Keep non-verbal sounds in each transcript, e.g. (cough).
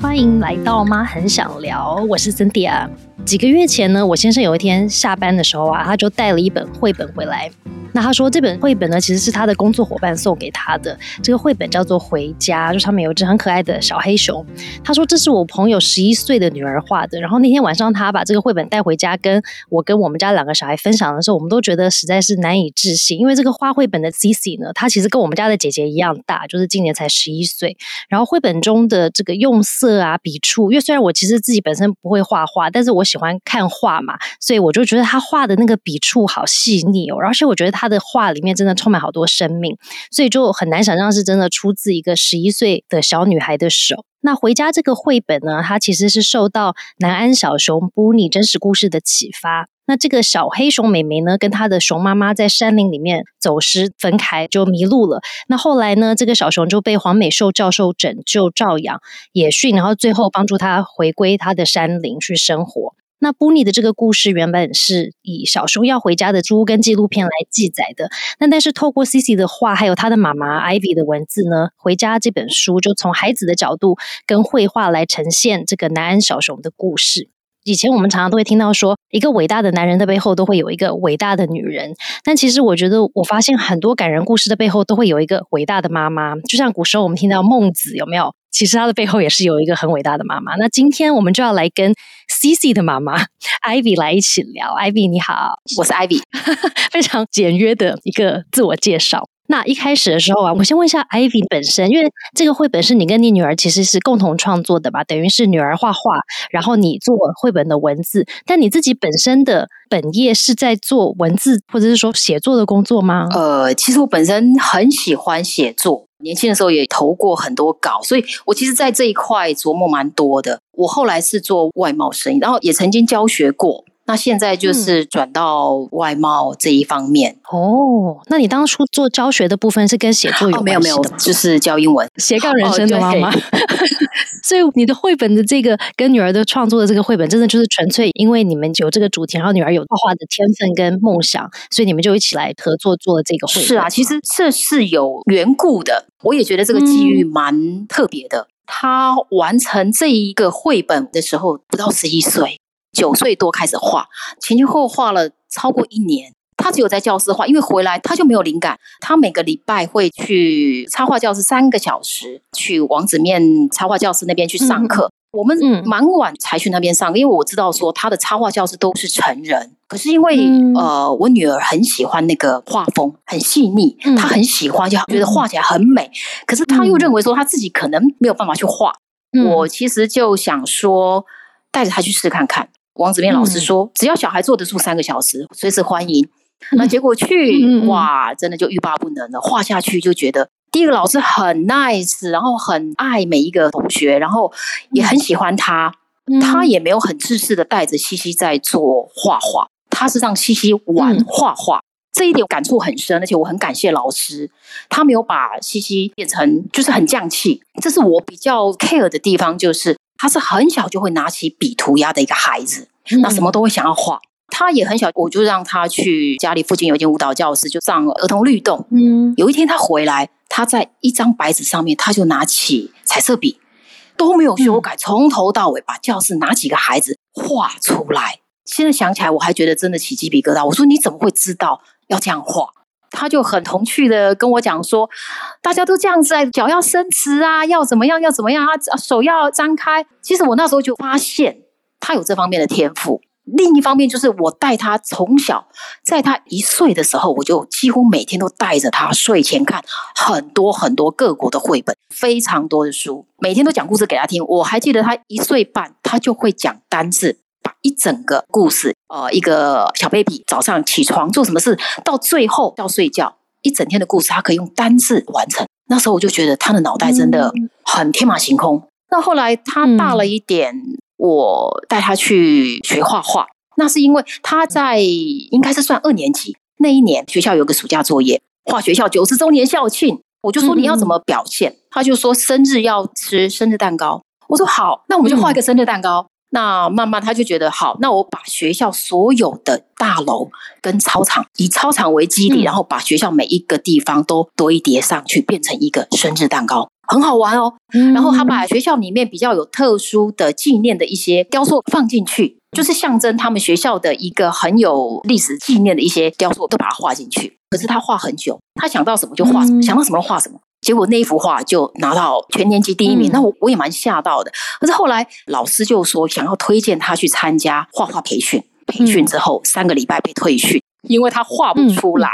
欢迎来到妈很想聊，我是 Cynthia。几个月前呢，我先生有一天下班的时候啊，他就带了一本绘本回来。那他说这本绘本呢，其实是他的工作伙伴送给他的。这个绘本叫做《回家》，就上面有一只很可爱的小黑熊。他说这是我朋友十一岁的女儿画的。然后那天晚上他把这个绘本带回家，跟我跟我们家两个小孩分享的时候，我们都觉得实在是难以置信。因为这个画绘本的 Cici 呢，她其实跟我们家的姐姐一样大，就是今年才十一岁。然后绘本中的这个用色啊、笔触，因为虽然我其实自己本身不会画画，但是我喜欢看画嘛，所以我就觉得他画的那个笔触好细腻哦。而且我觉得他他的画里面真的充满好多生命，所以就很难想象是真的出自一个十一岁的小女孩的手。那回家这个绘本呢，它其实是受到南安小熊布尼真实故事的启发。那这个小黑熊妹妹呢，跟她的熊妈妈在山林里面走失分开，就迷路了。那后来呢，这个小熊就被黄美寿教授拯救、照养、野训，然后最后帮助她回归她的山林去生活。那布尼的这个故事原本是以小熊要回家的猪跟纪录片来记载的，那但是透过 Cici 的画，还有他的妈妈 Ivy 的文字呢，回家这本书就从孩子的角度跟绘画来呈现这个南安小熊的故事。以前我们常常都会听到说，一个伟大的男人的背后都会有一个伟大的女人，但其实我觉得，我发现很多感人故事的背后都会有一个伟大的妈妈。就像古时候我们听到孟子，有没有？其实他的背后也是有一个很伟大的妈妈。那今天我们就要来跟 Cici 的妈妈 Ivy 来一起聊。Ivy 你好，我是 Ivy，(laughs) 非常简约的一个自我介绍。那一开始的时候啊，我先问一下 Ivy 本身，因为这个绘本是你跟你女儿其实是共同创作的吧？等于是女儿画画，然后你做绘本的文字。但你自己本身的本业是在做文字或者是说写作的工作吗？呃，其实我本身很喜欢写作，年轻的时候也投过很多稿，所以我其实，在这一块琢磨蛮多的。我后来是做外贸生意，然后也曾经教学过。那现在就是转到外贸这一方面哦。那你当初做教学的部分是跟写作有没有没有，就是教英文，斜杠人生的妈妈。(laughs) (laughs) 所以你的绘本的这个跟女儿的创作的这个绘本，真的就是纯粹因为你们有这个主题，然后女儿有画画的天分跟梦想，所以你们就一起来合作做了这个绘本。是啊，其实这是有缘故的。我也觉得这个机遇蛮特别的。他完成这一个绘本的时候不到十一岁。九岁多开始画，前前后后画了超过一年。他只有在教室画，因为回来他就没有灵感。他每个礼拜会去插画教室三个小时，去王子面插画教室那边去上课。我们蛮晚才去那边上，因为我知道说他的插画教室都是成人。可是因为呃，我女儿很喜欢那个画风，很细腻，她很喜欢，就觉得画起来很美。可是她又认为说她自己可能没有办法去画。我其实就想说，带着她去试看看。王子面老师说：“只要小孩坐得住三个小时，随时欢迎。”那结果去哇，真的就欲罢不能了。画下去就觉得，第一个老师很 nice，然后很爱每一个同学，然后也很喜欢他。他也没有很自私的带着西西在做画画，他是让西西玩画画。这一点感触很深，而且我很感谢老师，他没有把西西变成就是很犟气。这是我比较 care 的地方，就是。他是很小就会拿起笔涂鸦的一个孩子，那什么都会想要画。他也很小，我就让他去家里附近有一间舞蹈教室，就上儿童律动。嗯，有一天他回来，他在一张白纸上面，他就拿起彩色笔，都没有修改，从头到尾把教室哪几个孩子画出来。现在想起来，我还觉得真的起鸡皮疙瘩。我说你怎么会知道要这样画？他就很童趣的跟我讲说，大家都这样子，脚要伸直啊，要怎么样，要怎么样啊，手要张开。其实我那时候就发现他有这方面的天赋。另一方面就是我带他从小，在他一岁的时候，我就几乎每天都带着他睡前看很多很多各国的绘本，非常多的书，每天都讲故事给他听。我还记得他一岁半，他就会讲单字。一整个故事，呃，一个小 baby 早上起床做什么事，到最后要睡觉，一整天的故事，他可以用单字完成。那时候我就觉得他的脑袋真的很天马行空。那后来他大了一点，我带他去学画画，那是因为他在应该是算二年级那一年，学校有个暑假作业，画学校九十周年校庆，我就说你要怎么表现，他就说生日要吃生日蛋糕，我说好，那我们就画一个生日蛋糕。那慢慢他就觉得好，那我把学校所有的大楼跟操场，以操场为基地，嗯然后把学校每一个地方都堆叠上去，变成一个生日蛋糕，很好玩哦。然后他把学校里面比较有特殊的纪念的一些雕塑放进去，就是象征他们学校的一个很有历史纪念的一些雕塑，都把它画进去。可是他画很久，他想到什么就画什么，嗯想到什么画什么。结果那一幅画就拿到全年级第一名，嗯那我我也蛮吓到的。可是后来老师就说想要推荐他去参加画画培训，培训之后、三个礼拜被退训，因为他画不出来。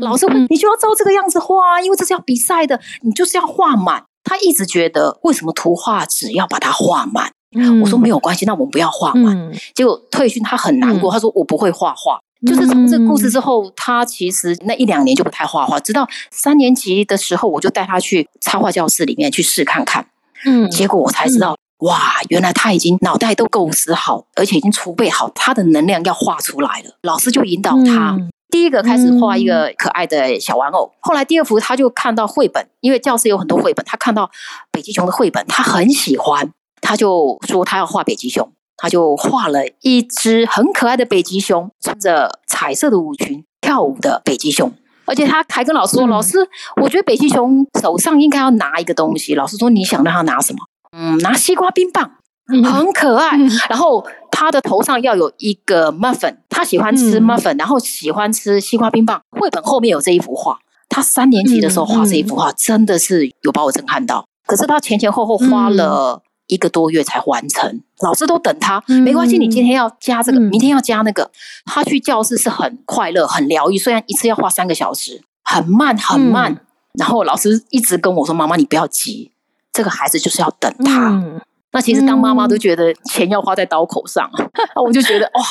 老师问嗯你就要照这个样子画啊，因为这是要比赛的，你就是要画满。他一直觉得为什么图画纸要把它画满？嗯我说没有关系，那我们不要画满。嗯结果退训他很难过，嗯他说我不会画画。就是从这个故事之后，他其实那一两年就不太画画，直到三年级的时候，我就带他去插画教室里面去试看看。嗯结果我才知道，哇，原来他已经脑袋都构思好，而且已经储备好他的能量要画出来了。老师就引导他，嗯第一个开始画一个可爱的小玩偶，后来第二幅他就看到绘本，因为教室有很多绘本，他看到北极熊的绘本，他很喜欢，他就说他要画北极熊，他就画了一只很可爱的北极熊，穿着彩色的舞裙跳舞的北极熊。而且他还跟老师说：“嗯老师，我觉得北极熊手上应该要拿一个东西。”老师说：“你想让他拿什么？”嗯，拿西瓜冰棒。嗯很可爱。嗯然后他的头上要有一个 muffin，他喜欢吃嗯 muffin，、然后喜欢吃西瓜冰棒。绘本后面有这一幅画，他三年级的时候画这一幅画，真的是有把我震撼到。可是他前前后后花了一个多月才完成，老师都等他，嗯没关系，你今天要加这个，嗯明天要加那个。他去教室是很快乐、很疗愈，虽然一次要花三个小时，很慢很慢。嗯然后老师一直跟我说：“妈妈，你不要急，这个孩子就是要等他。嗯那其实当妈妈都觉得钱要花在刀口上，(laughs) 我就觉得哇，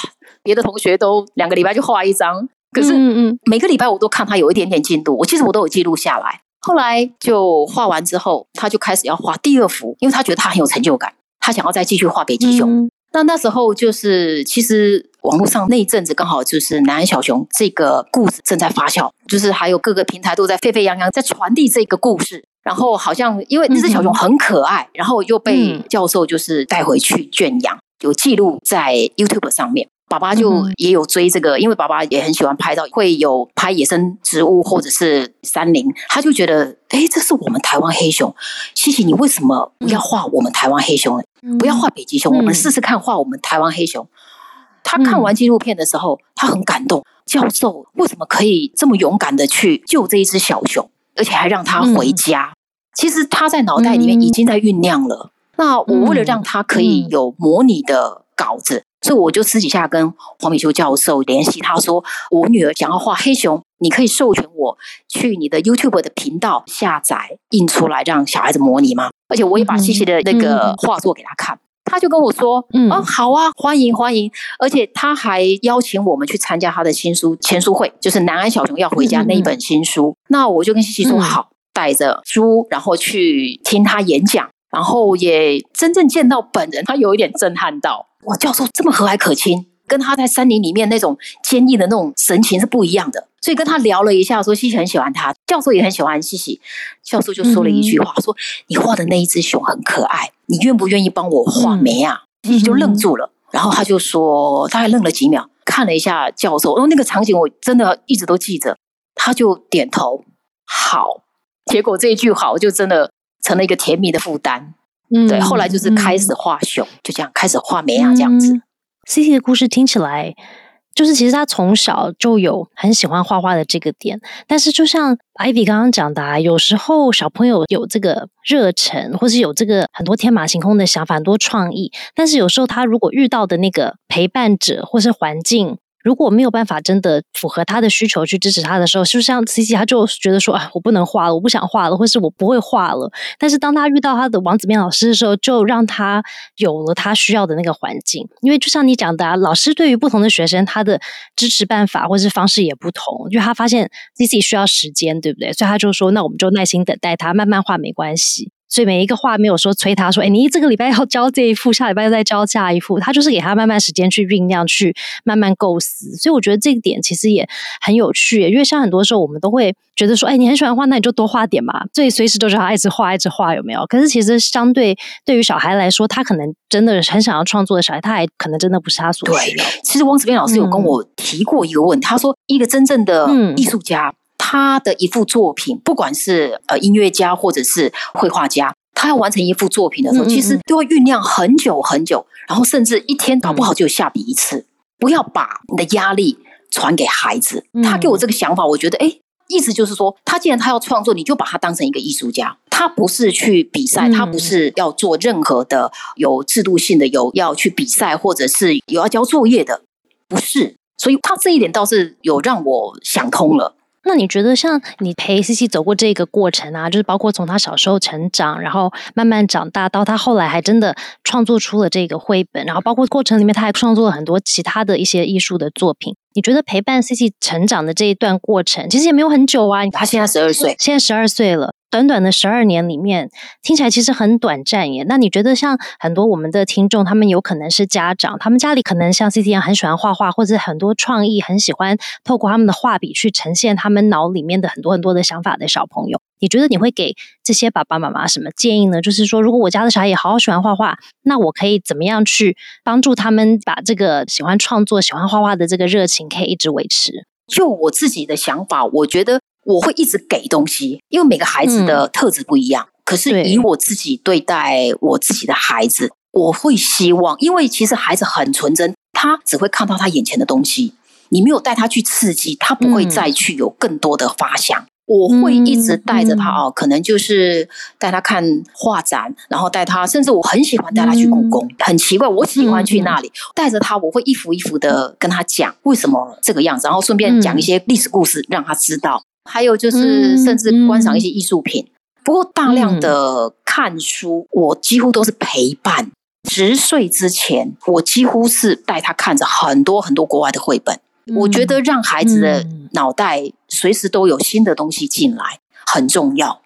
别的同学都两个礼拜就画一张，可是每个礼拜我都看他有一点点进度，我其实我都有记录下来。后来就画完之后，他就开始要画第二幅，因为他觉得他很有成就感，他想要再继续画北极熊。嗯那那时候就是，其实网络上那一阵子刚好就是南安小熊这个故事正在发酵，就是还有各个平台都在沸沸扬扬在传递这个故事。然后好像因为那只小熊很可爱，然后又被嗯教授就是带回去圈养，有记录在 YouTube 上面。爸爸就嗯也有追这个，因为爸爸也很喜欢拍照，会有拍野生植物或者是山林，他就觉得，哎，这是我们台湾黑熊。西西，你为什么不要画我们台湾黑熊不要画北极熊，嗯我们试试看画我们台湾黑熊。他看完纪录片的时候，他很感动。教授为什么可以这么勇敢的去救这一只小熊，而且还让它回家？其实他在脑袋里面已经在酝酿了。那我为了让他可以有模拟的稿子，所以我就私底下跟黄美修教授联系，他说我女儿想要画黑熊，你可以授权我去你的 YouTube 的频道下载印出来，让小孩子模拟吗？而且我也把嗯西西的那个画作给他看。他就跟我说：“嗯哦，好啊，欢迎欢迎！而且他还邀请我们去参加他的新书签书会，就是《南安小熊要回家》那一本新书。那我就跟西西说：嗯好，带着书，然后去听他演讲，然后也真正见到本人，他有一点震撼到。哇，教授这么和蔼可亲，跟他在森林里面那种坚毅的那种神情是不一样的。所以跟他聊了一下，说西西很喜欢他，教授也很喜欢西西。教授就说了一句话，说：“你画的那一只熊很可爱，你愿不愿意帮我画眉啊？”西西就愣住了，然后他就说，他还愣了几秒，看了一下教授，然后那个场景我真的一直都记着，他就点头好。结果这一句好就真的成了一个甜蜜的负担。嗯对，后来就是开始画熊，就这样开始画绵羊，这样子。嗯 C C 的故事听起来，就是其实他从小就有很喜欢画画的这个点，但是就像 Ivy 刚刚讲的、啊，有时候小朋友有这个热忱，或是有这个很多天马行空的想法、很多创意，但是有时候他如果遇到的那个陪伴者或是环境。如果没有办法真的符合他的需求去支持他的时候，就像 C C，他就觉得说啊，我不能画了，我不想画了，或是我不会画了。但是当他遇到他的王子面老师的时候，就让他有了他需要的那个环境。因为就像你讲的、啊，老师对于不同的学生，他的支持办法或是方式也不同。因为他发现 C C 需要时间，对不对？所以他就说，那我们就耐心等待他，慢慢画没关系。所以每一个画没有说催他说，哎，你这个礼拜要交这一幅，下礼拜再交下一幅，他就是给他慢慢时间去酝酿，去慢慢构思。所以我觉得这个点其实也很有趣，因为像很多时候我们都会觉得说，哎，你很喜欢画，那你就多画点嘛，所以随时都是他一直画，一直画，有没有？可是其实相对对于小孩来说，他可能真的很想要创作的小孩，他还可能真的不是他所需要。其实汪子斌老师有跟我提过一个问题，他说一个真正的艺术家。他的一幅作品，不管是呃音乐家或者是绘画家，他要完成一幅作品的时候，其实都要酝酿很久很久，然后甚至一天搞不好就下笔一次。不要把你的压力传给孩子。他给我这个想法，我觉得，哎，意思就是说，他既然他要创作，你就把他当成一个艺术家。他不是去比赛，他不是要做任何的有制度性的，有要去比赛或者是有要交作业的，不是。所以他这一点倒是有让我想通了。那你觉得，像你陪 C C 走过这个过程啊，就是包括从他小时候成长，然后慢慢长大，到他后来还真的创作出了这个绘本，然后包括过程里面他还创作了很多其他的一些艺术的作品。你觉得陪伴 C C 成长的这一段过程，其实也没有很久啊。他现在十二岁，现在十二岁了。短短的十二年里面，听起来其实很短暂耶。那你觉得，像很多我们的听众，他们有可能是家长，他们家里可能像 C T 一样很喜欢画画，或者很多创意，很喜欢透过他们的画笔去呈现他们脑里面的很多很多的想法的小朋友。你觉得你会给这些爸爸妈妈什么建议呢？就是说，如果我家的小孩也好好喜欢画画，那我可以怎么样去帮助他们把这个喜欢创作、喜欢画画的这个热情可以一直维持？就我自己的想法，我觉得。我会一直给东西，因为每个孩子的特质不一样。可是以我自己对待我自己的孩子，我会希望，因为其实孩子很纯真，他只会看到他眼前的东西。你没有带他去刺激，他不会再去有更多的发想。我会一直带着他哦，可能就是带他看画展，然后带他，甚至我很喜欢带他去故宫。很奇怪，我喜欢去那里，带着他，我会一幅一幅的跟他讲为什么这个样子，然后顺便讲一些历史故事，让他知道。还有就是，甚至观赏一些艺术品。不过，大量的看书，我几乎都是陪伴。十岁之前，我几乎是带他看着很多很多国外的绘本。我觉得让孩子的脑袋随时都有新的东西进来很重要。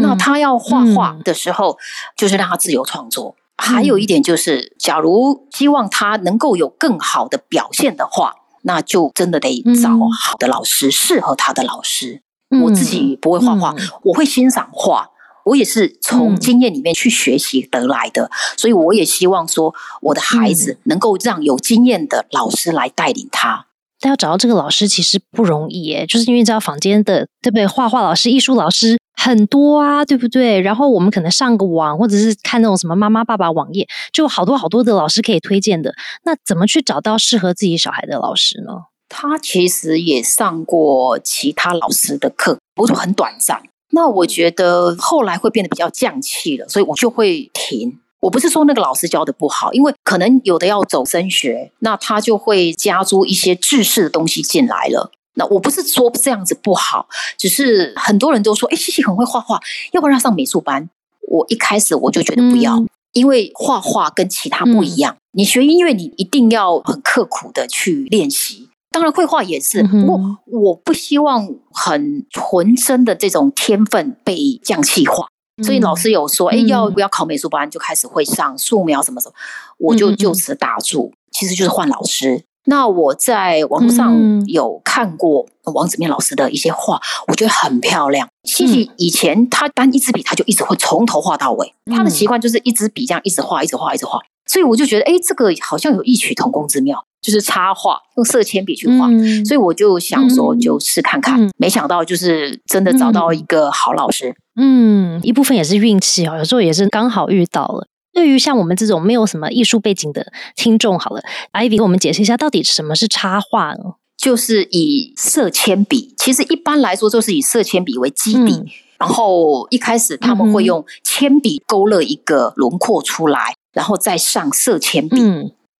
那他要画画的时候，就是让他自由创作。还有一点就是，假如希望他能够有更好的表现的话。那就真的得找好的老师，适合他的老师。我自己不会画画，我会欣赏画，我也是从经验里面去学习得来的。所以我也希望说，我的孩子能够让有经验的老师来带领他。但要找到这个老师其实不容易耶，就是因为知道坊间的对不对？画画老师、艺术老师很多啊，对不对？然后我们可能上个网，或者是看那种什么妈妈爸爸网页，就好多好多的老师可以推荐的。那怎么去找到适合自己小孩的老师呢？他其实也上过其他老师的课，不过很短暂。那我觉得后来会变得比较降气了，所以我就会停。我不是说那个老师教的不好，因为可能有的要走升学，那他就会加诸一些知识的东西进来了。那我不是说这样子不好，只是很多人都说，哎，西西很会画画，要不要上美术班？我一开始我就觉得不要，因为画画跟其他不一样。你学音乐，你一定要很刻苦的去练习。当然，绘画也是，不过我不希望很纯真的这种天分被降气化。所以老师有说，哎，要不要考美术班？就开始会上素描什么什么，我就就此打住。其实就是换老师。那我在网络上有看过王子面老师的一些画，我觉得很漂亮。西西以前他单一支笔，他就一直会从头画到尾。他的习惯就是一支笔这样一直画，一直画，一直画。所以我就觉得，哎，这个好像有异曲同工之妙，就是插画用色铅笔去画。所以我就想说，就试看看。没想到就是真的找到一个好老师。嗯，一部分也是运气哦，有时候也是刚好遇到了。对于像我们这种没有什么艺术背景的听众，好了，Ivy 给我们解释一下，到底什么是插画呢？就是以色铅笔，其实一般来说就是以色铅笔为基底，然后一开始他们会用铅笔勾勒一个轮廓出来，然后再上色铅笔。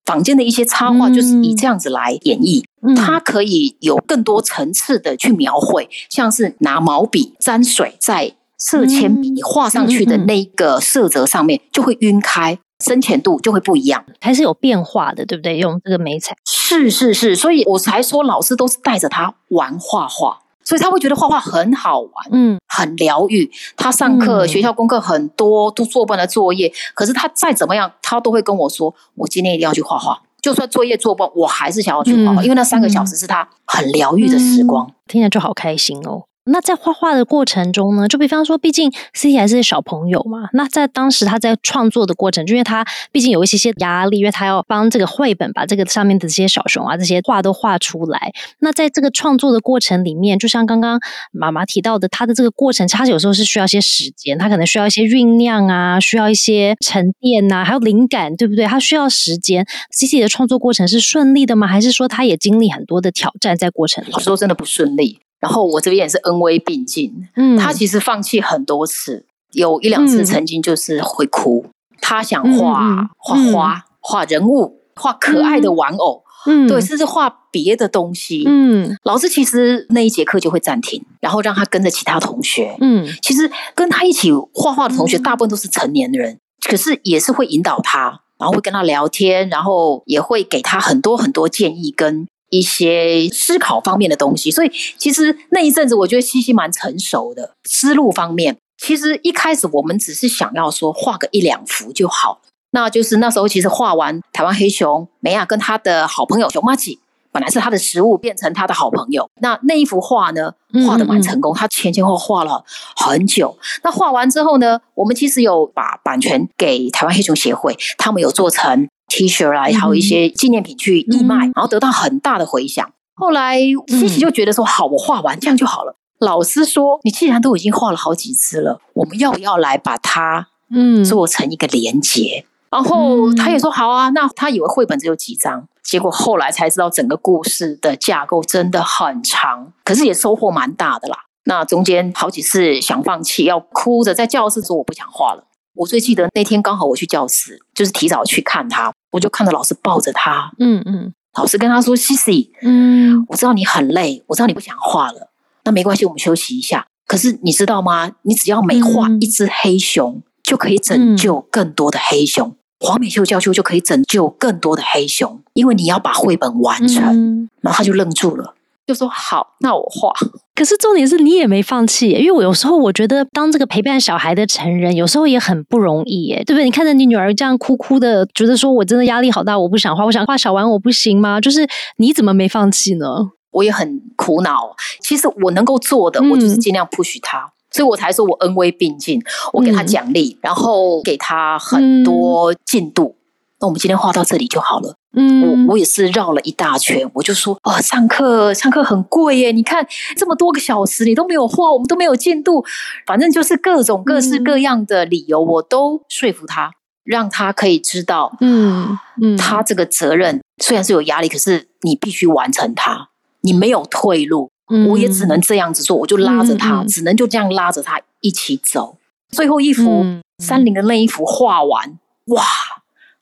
坊间的一些插画就是以这样子来演绎，它可以有更多层次的去描绘，像是拿毛笔沾水在。色铅笔画上去的那个色泽上面就会晕开，深浅度就会不一样，还是有变化的，对不对？用这个眉彩，是是是，所以我才说老师都是带着他玩画画，所以他会觉得画画很好玩，嗯很疗愈。他上课、嗯学校功课很多，都做不完的作业，可是他再怎么样，他都会跟我说：“我今天一定要去画画。”就算作业做不完，我还是想要去画画，嗯因为那三个小时是他很疗愈的时光。听起来就好开心哦。那在画画的过程中呢，就比方说，毕竟 C T 还是小朋友嘛，那在当时他在创作的过程，就因为他毕竟有一些些压力，因为他要帮这个绘本把这个上面的这些小熊啊这些画都画出来。那在这个创作的过程里面，就像刚刚妈妈提到的，他的这个过程，他有时候是需要一些时间，他可能需要一些酝酿啊，需要一些沉淀呐、还有灵感，对不对？他需要时间。C T 的创作过程是顺利的吗？还是说他也经历很多的挑战在过程里老？实说，真的不顺利。然后我这边也是恩威并进，嗯他其实放弃很多次，有一两次嗯曾经就是会哭。他想嗯画嗯画花、画人物、画可爱的玩偶，嗯对，甚至画别的东西。嗯老师其实那一节课就会暂停，然后让他跟着其他同学。嗯其实跟他一起画画的同学，嗯大部分都是成年人，可是也是会引导他，然后会跟他聊天，然后也会给他很多很多建议跟一些思考方面的东西。所以其实那一阵子，我觉得西西蛮成熟的，思路方面。其实一开始我们只是想要说画个一两幅就好，那就是那时候其实画完台湾黑熊梅亚跟他的好朋友熊妈吉。本来是他的食物，变成他的好朋友。那那一幅画呢，画的蛮成功。他前前后后画了很久。那画完之后呢，我们其实有把版权给台湾黑熊协会，他们有做成 T 恤啦，还有一些纪念品去义卖，嗯然后得到很大的回响。后来西西就觉得说，好，我画完这样就好了。老师说，你既然都已经画了好几次了，我们要不要来把它嗯做成一个连结？然后他也说好啊，那他以为绘本只有几张，结果后来才知道整个故事的架构真的很长，可是也收获蛮大的啦。那中间好几次想放弃，要哭着在教室说我不想画了。我最记得那天刚好我去教室，就是提早去看他，我就看到老师抱着他，嗯嗯老师跟他说：“西西，嗯我知道你很累，我知道你不想画了，那没关系，我们休息一下。可是你知道吗？你只要每画嗯一只黑熊，就可以拯救更多的黑熊。黄美秀教授就可以拯救更多的黑熊，因为你要把绘本完成。嗯。然后他就愣住了，就说：“好，那我画。可是重点是你也没放弃，因为我有时候我觉得当这个陪伴小孩的成人，有时候也很不容易耶，对不对？你看着你女儿这样哭哭的，觉得说我真的压力好大，我不想画，我想画小玩偶不行吗？就是你怎么没放弃呢？”我也很苦恼。其实我能够做的，嗯我就是尽量 push 他。所以我才说我恩威并进，我给他嗯奖励，然后给他很多进度。那我们今天画到这里就好了。嗯。我我也是绕了一大圈，我就说哦，上课上课很贵耶，你看这么多个小时你都没有画，我们都没有进度，反正就是各种各式各样的理由，我都说服他，让他可以知道，嗯嗯。他这个责任虽然是有压力，可是你必须完成它，你没有退路，我也只能这样子做，我就拉着他，只能就这样拉着他一起走。最后一幅嗯山林的那一幅画完，哇，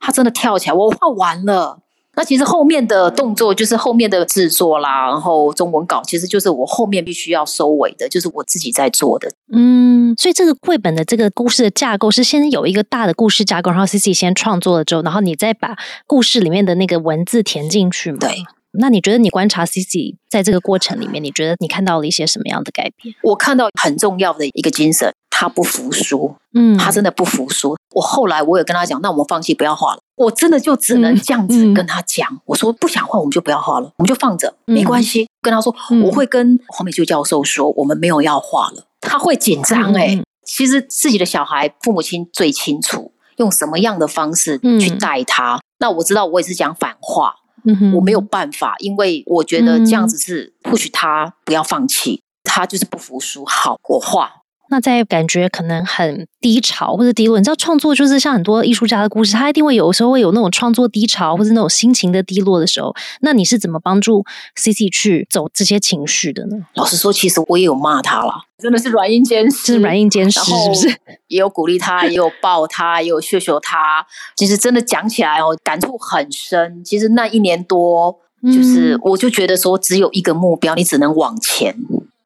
他真的跳起来，我画完了。那其实后面的动作就是后面的制作啦，然后中文稿其实就是我后面必须要收尾的，就是我自己在做的。嗯，所以这个绘本的这个故事的架构是先有一个大的故事架构，然后 C C 先创作了之后，然后你再把故事里面的那个文字填进去嘛？对。那你觉得你观察 C C 在这个过程里面，你觉得你看到了一些什么样的改变？我看到很重要的一个精神，他不服输，嗯，他真的不服输。我后来我也跟他讲，那我们放弃不要画了。我真的就只能这样子跟他讲，我说不想画我们就不要画了，我们就放着，嗯没关系。跟他说，嗯我会跟黄美秀教授说，我们没有要画了。他会紧张哎、其实自己的小孩，父母亲最清楚用什么样的方式嗯去带他。那我知道我也是讲反话，嗯哼我没有办法，因为我觉得这样子是或许他不要放弃，他就是不服输。好，我画。那在感觉可能很低潮或者低落，你知道创作就是像很多艺术家的故事，他一定会有时候会有那种创作低潮或者那种心情的低落的时候，那你是怎么帮助 C C 去走这些情绪的呢？老实说，其实我也有骂他了，真的是软硬兼施，就是软硬兼施，是不是？(laughs) 也有鼓励他，也有抱他，也有秀秀他。其实真的讲起来哦，感触很深。其实那一年多，就是嗯我就觉得说，只有一个目标，你只能往前。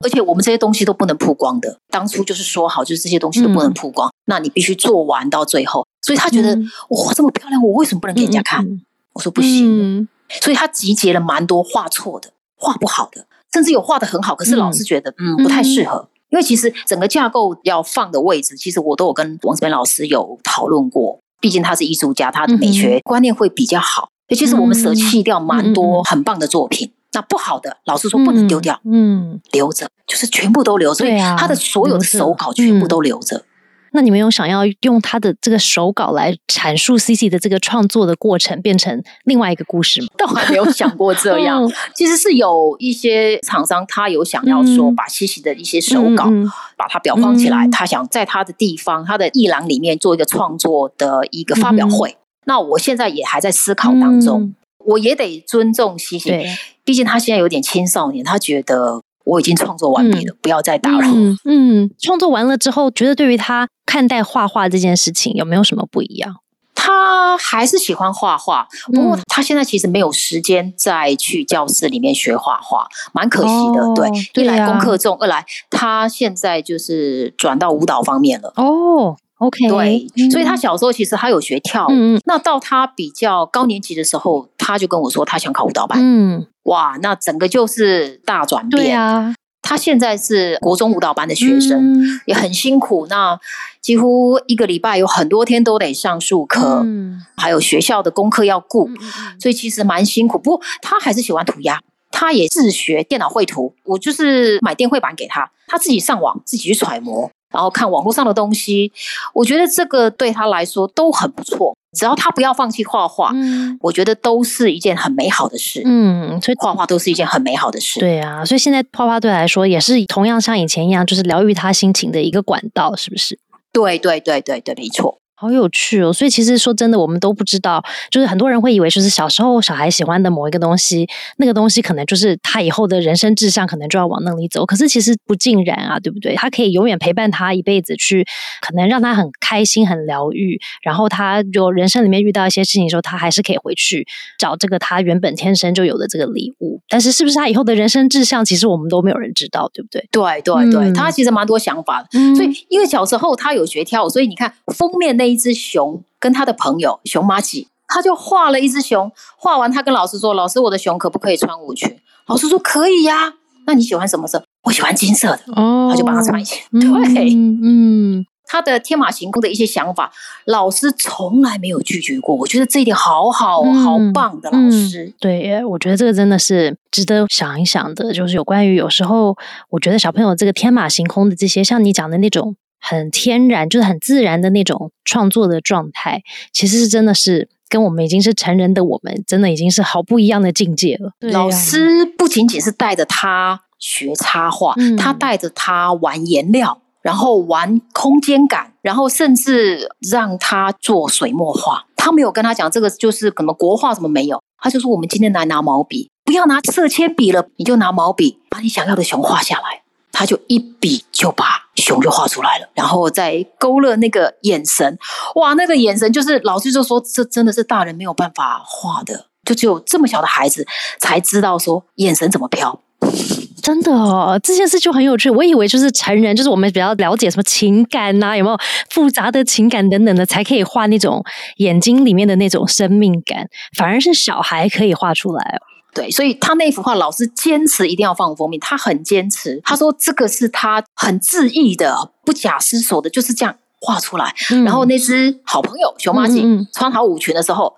而且我们这些东西都不能曝光的，当初就是说好，就是这些东西都不能曝光，那你必须做完到最后。所以他觉得、嗯哇，这么漂亮，我为什么不能给人家看？嗯我说不行。嗯所以他集结了蛮多画错的、画不好的，甚至有画的很好，可是老师觉得嗯不太适合，因为其实整个架构要放的位置，其实我都有跟王子斌老师有讨论过。毕竟他是艺术家，他的美学观念会比较好。尤其是我们舍弃掉蛮多很棒的作品，那不好的，老师说不能丢掉，嗯，留着，就是全部都留着。对啊，他的所有的手稿全部都留着。那你们有想要用他的这个手稿来阐述 C C 的这个创作的过程，变成另外一个故事吗？倒还没有想过这样。(laughs) 其实是有一些厂商，他有想要说把 C C 的一些手稿把它裱框起来，他想在他的地方、他的艺廊里面做一个创作的一个发表会。那我现在也还在思考当中，我也得尊重 C C，毕竟他现在有点青少年，他觉得。我已经创作完毕了，不要再打扰。嗯，创作完了之后，觉得对于他看待画画这件事情有没有什么不一样？他还是喜欢画画，不过他现在其实没有时间再去教室里面学画画，蛮可惜的。对，一来功课重，二来他现在就是转到舞蹈方面了。哦。OK，对，所以他小时候其实他有学跳舞，那到他比较高年级的时候，他就跟我说他想考舞蹈班。嗯，哇，那整个就是大转变。对啊，他现在是国中舞蹈班的学生，也很辛苦。那几乎一个礼拜有很多天都得上数课，还有学校的功课要顾，所以其实蛮辛苦。不过他还是喜欢涂鸦，他也自学电脑绘图。我就是买电绘板给他，他自己上网自己去揣摩。然后看网络上的东西，我觉得这个对他来说都很不错。只要他不要放弃画画，我觉得都是一件很美好的事。嗯，所以画画都是一件很美好的事。对啊，所以现在画画对来说也是同样像以前一样，就是疗愈他心情的一个管道，是不是？对对对对对，没错。好有趣哦！所以其实说真的，我们都不知道，就是很多人会以为，就是小时候小孩喜欢的某一个东西，那个东西可能就是他以后的人生志向，可能就要往那里走。可是其实不尽然啊，对不对？他可以永远陪伴他一辈子，去可能让他很开心、很疗愈。然后他就人生里面遇到一些事情的时候，他还是可以回去找这个他原本天生就有的这个礼物。但是是不是他以后的人生志向，其实我们都没有人知道，对不对？对对对，他其实蛮多想法的。所以因为小时候他有学跳舞，所以你看封面那。一只熊跟他的朋友熊妈吉，他就画了一只熊。画完，他跟老师说：“老师，我的熊可不可以穿舞裙？”老师说：“可以呀。”那你喜欢什么色？我喜欢金色的。哦，他就帮他穿一件。对，嗯，他的天马行空的一些想法，老师从来没有拒绝过。我觉得这一点好好好棒的老师。对，我觉得这个真的是值得想一想的。就是有关于有时候，我觉得小朋友这个天马行空的这些，像你讲的那种。很天然，就是很自然的那种创作的状态，其实是真的是跟我们已经是成人的我们，真的已经是好不一样的境界了。老师不仅仅是带着他学插画，他带着他玩颜料，然后玩空间感，然后甚至让他做水墨画。他没有跟他讲这个就是什么国画什么没有，他就说我们今天来拿毛笔，不要拿色铅笔了，你就拿毛笔把你想要的熊画下来。他就一笔就把熊就画出来了，然后再勾勒那个眼神，哇，那个眼神就是老师就说这真的是大人没有办法画的，就只有这么小的孩子才知道说眼神怎么飘。真的哦，这件事就很有趣。我以为就是成人，就是我们比较了解什么情感呐，有没有复杂的情感等等的，才可以画那种眼睛里面的那种生命感，反而是小孩可以画出来哦。对，所以他那幅画老师坚持一定要放封面，他很坚持。他说这个是他很自意的、不假思索的，就是这样画出来。然后那只好朋友熊妈警穿好舞裙的时候，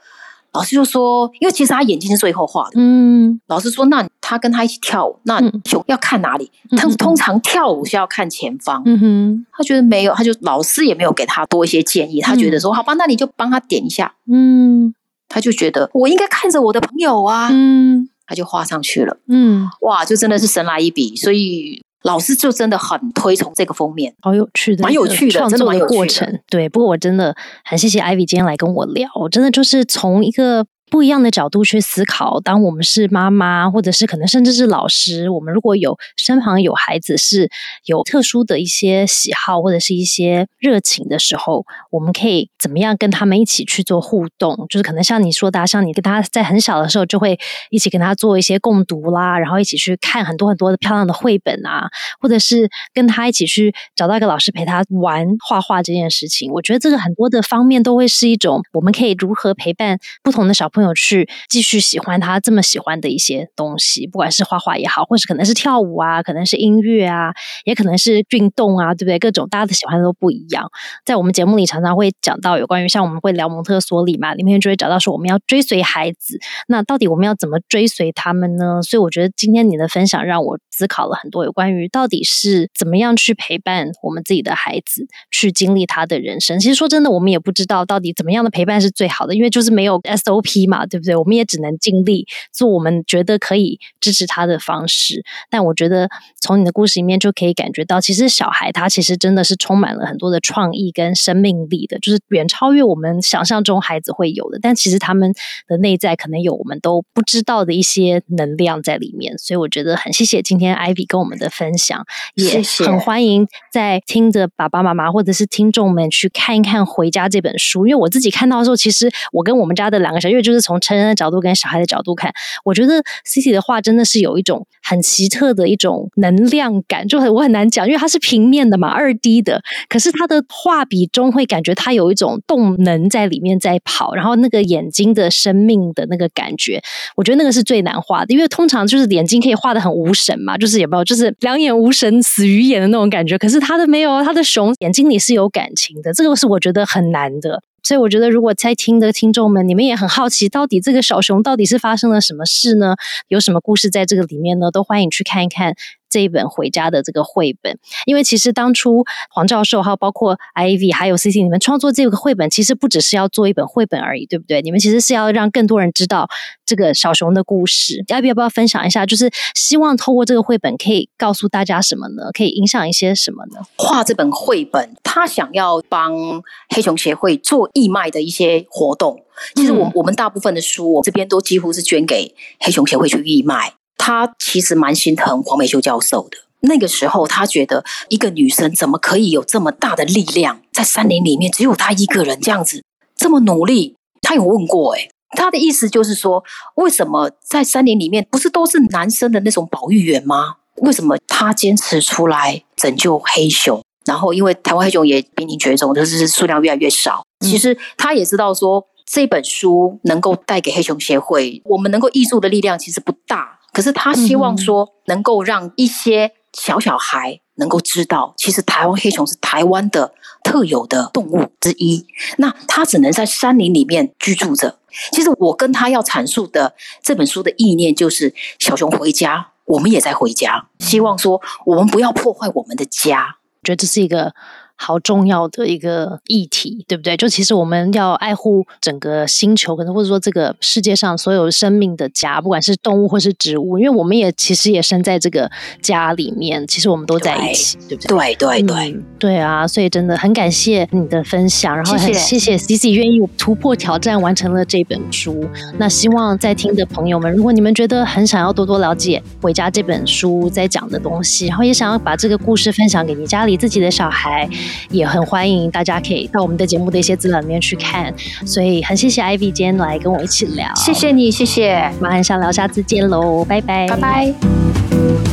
老师就说，因为其实他眼睛是最后画的。嗯，老师说，那他跟他一起跳舞，那熊要看哪里？他通常跳舞是要看前方。嗯哼，他觉得没有，他就老师也没有给他多一些建议。他觉得说，好吧，那你就帮他点一下。嗯。他就觉得我应该看着我的朋友啊，嗯，他就画上去了，嗯，哇，就真的是神来一笔，所以老师就真的很推崇这个封面，好有趣的，蛮有趣的创作的过程，对。不过我真的很谢谢 Ivy 今天来跟我聊，我真的就是从一个。不一样的角度去思考，当我们是妈妈，或者是可能甚至是老师，我们如果有身旁有孩子是有特殊的一些喜好或者是一些热情的时候，我们可以怎么样跟他们一起去做互动？就是可能像你说的，像你跟他在很小的时候就会一起跟他做一些共读啦，然后一起去看很多很多的漂亮的绘本啊，或者是跟他一起去找到一个老师陪他玩画画这件事情。我觉得这个很多的方面都会是一种我们可以如何陪伴不同的小朋友。朋友去继续喜欢他这么喜欢的一些东西，不管是画画也好，或是可能是跳舞啊，可能是音乐啊，也可能是运动啊，对不对？各种大家的喜欢都不一样。在我们节目里常常会讲到有关于像我们会聊蒙特梭利嘛，里面就会找到说我们要追随孩子，那到底我们要怎么追随他们呢？所以我觉得今天你的分享让我思考了很多有关于到底是怎么样去陪伴我们自己的孩子去经历他的人生。其实说真的，我们也不知道到底怎么样的陪伴是最好的，因为就是没有 SOP 嘛，对不对？我们也只能尽力做我们觉得可以支持他的方式。但我觉得从你的故事里面就可以感觉到，其实小孩他其实真的是充满了很多的创意跟生命力的，就是远超越我们想象中孩子会有的。但其实他们的内在可能有我们都不知道的一些能量在里面。所以我觉得很谢谢今天 Ivy 跟我们的分享，也很欢迎在听着爸爸妈妈或者是听众们去看一看《回家》这本书。因为我自己看到的时候，其实我跟我们家的两个小，因为就是从成人的角度跟小孩的角度看，我觉得 Cici 的画真的是有一种很奇特的一种能量感，就很我很难讲，因为它是平面的嘛，二 D 的，可是他的画笔中会感觉他有一种动能在里面在跑，然后那个眼睛的生命的那个感觉，我觉得那个是最难画的，因为通常就是眼睛可以画的很无神嘛，就是有没有就是两眼无神、死鱼眼的那种感觉，可是他的没有，他的熊眼睛里是有感情的，这个是我觉得很难的。所以我觉得，如果在听的听众们，你们也很好奇，到底这个小熊到底是发生了什么事呢？有什么故事在这个里面呢？都欢迎去看一看。这一本回家的这个绘本，因为其实当初黄教授还有包括 Ivy 还有 C C 你们创作这个绘本，其实不只是要做一本绘本而已，对不对？你们其实是要让更多人知道这个小熊的故事。Ivy 要不要分享一下？就是希望透过这个绘本可以告诉大家什么呢？可以影响一些什么呢？画这本绘本，他想要帮黑熊协会做义卖的一些活动。其实我我们大部分的书，我这边都几乎是捐给黑熊协会去义卖。他其实蛮心疼黄美秀教授的。那个时候，他觉得一个女生怎么可以有这么大的力量，在山林里面只有她一个人这样子这么努力。他有问过，诶他的意思就是说，为什么在山林里面不是都是男生的那种保育员吗？为什么他坚持出来拯救黑熊？然后，因为台湾黑熊也濒临绝种，就是数量越来越少。其实他也知道说，这本书能够带给黑熊协会，我们能够挹注的力量其实不大。可是他希望说，能够让一些小小孩能够知道，其实台湾黑熊是台湾的特有的动物之一。那它只能在山林里面居住着。其实我跟他要阐述的这本书的意念，就是小熊回家，我们也在回家。希望说，我们不要破坏我们的家。觉得这是一个。好重要的一个议题，对不对？就其实我们要爱护整个星球，可能或者说这个世界上所有生命的家，不管是动物或是植物，因为我们也其实也生在这个家里面，其实我们都在一起，对不对？对对对，对啊！所以真的很感谢你的分享，然后很谢谢 C C 愿意突破挑战完成了这本书。那希望在听的朋友们，如果你们觉得很想要多多了解《回家》这本书在讲的东西，然后也想要把这个故事分享给你家里自己的小孩。也很欢迎大家可以到我们的节目的一些资料里面去看，所以很谢谢 Ivy 今天来跟我一起聊，谢谢你，谢谢，马上想聊，下次见喽，拜拜，拜拜。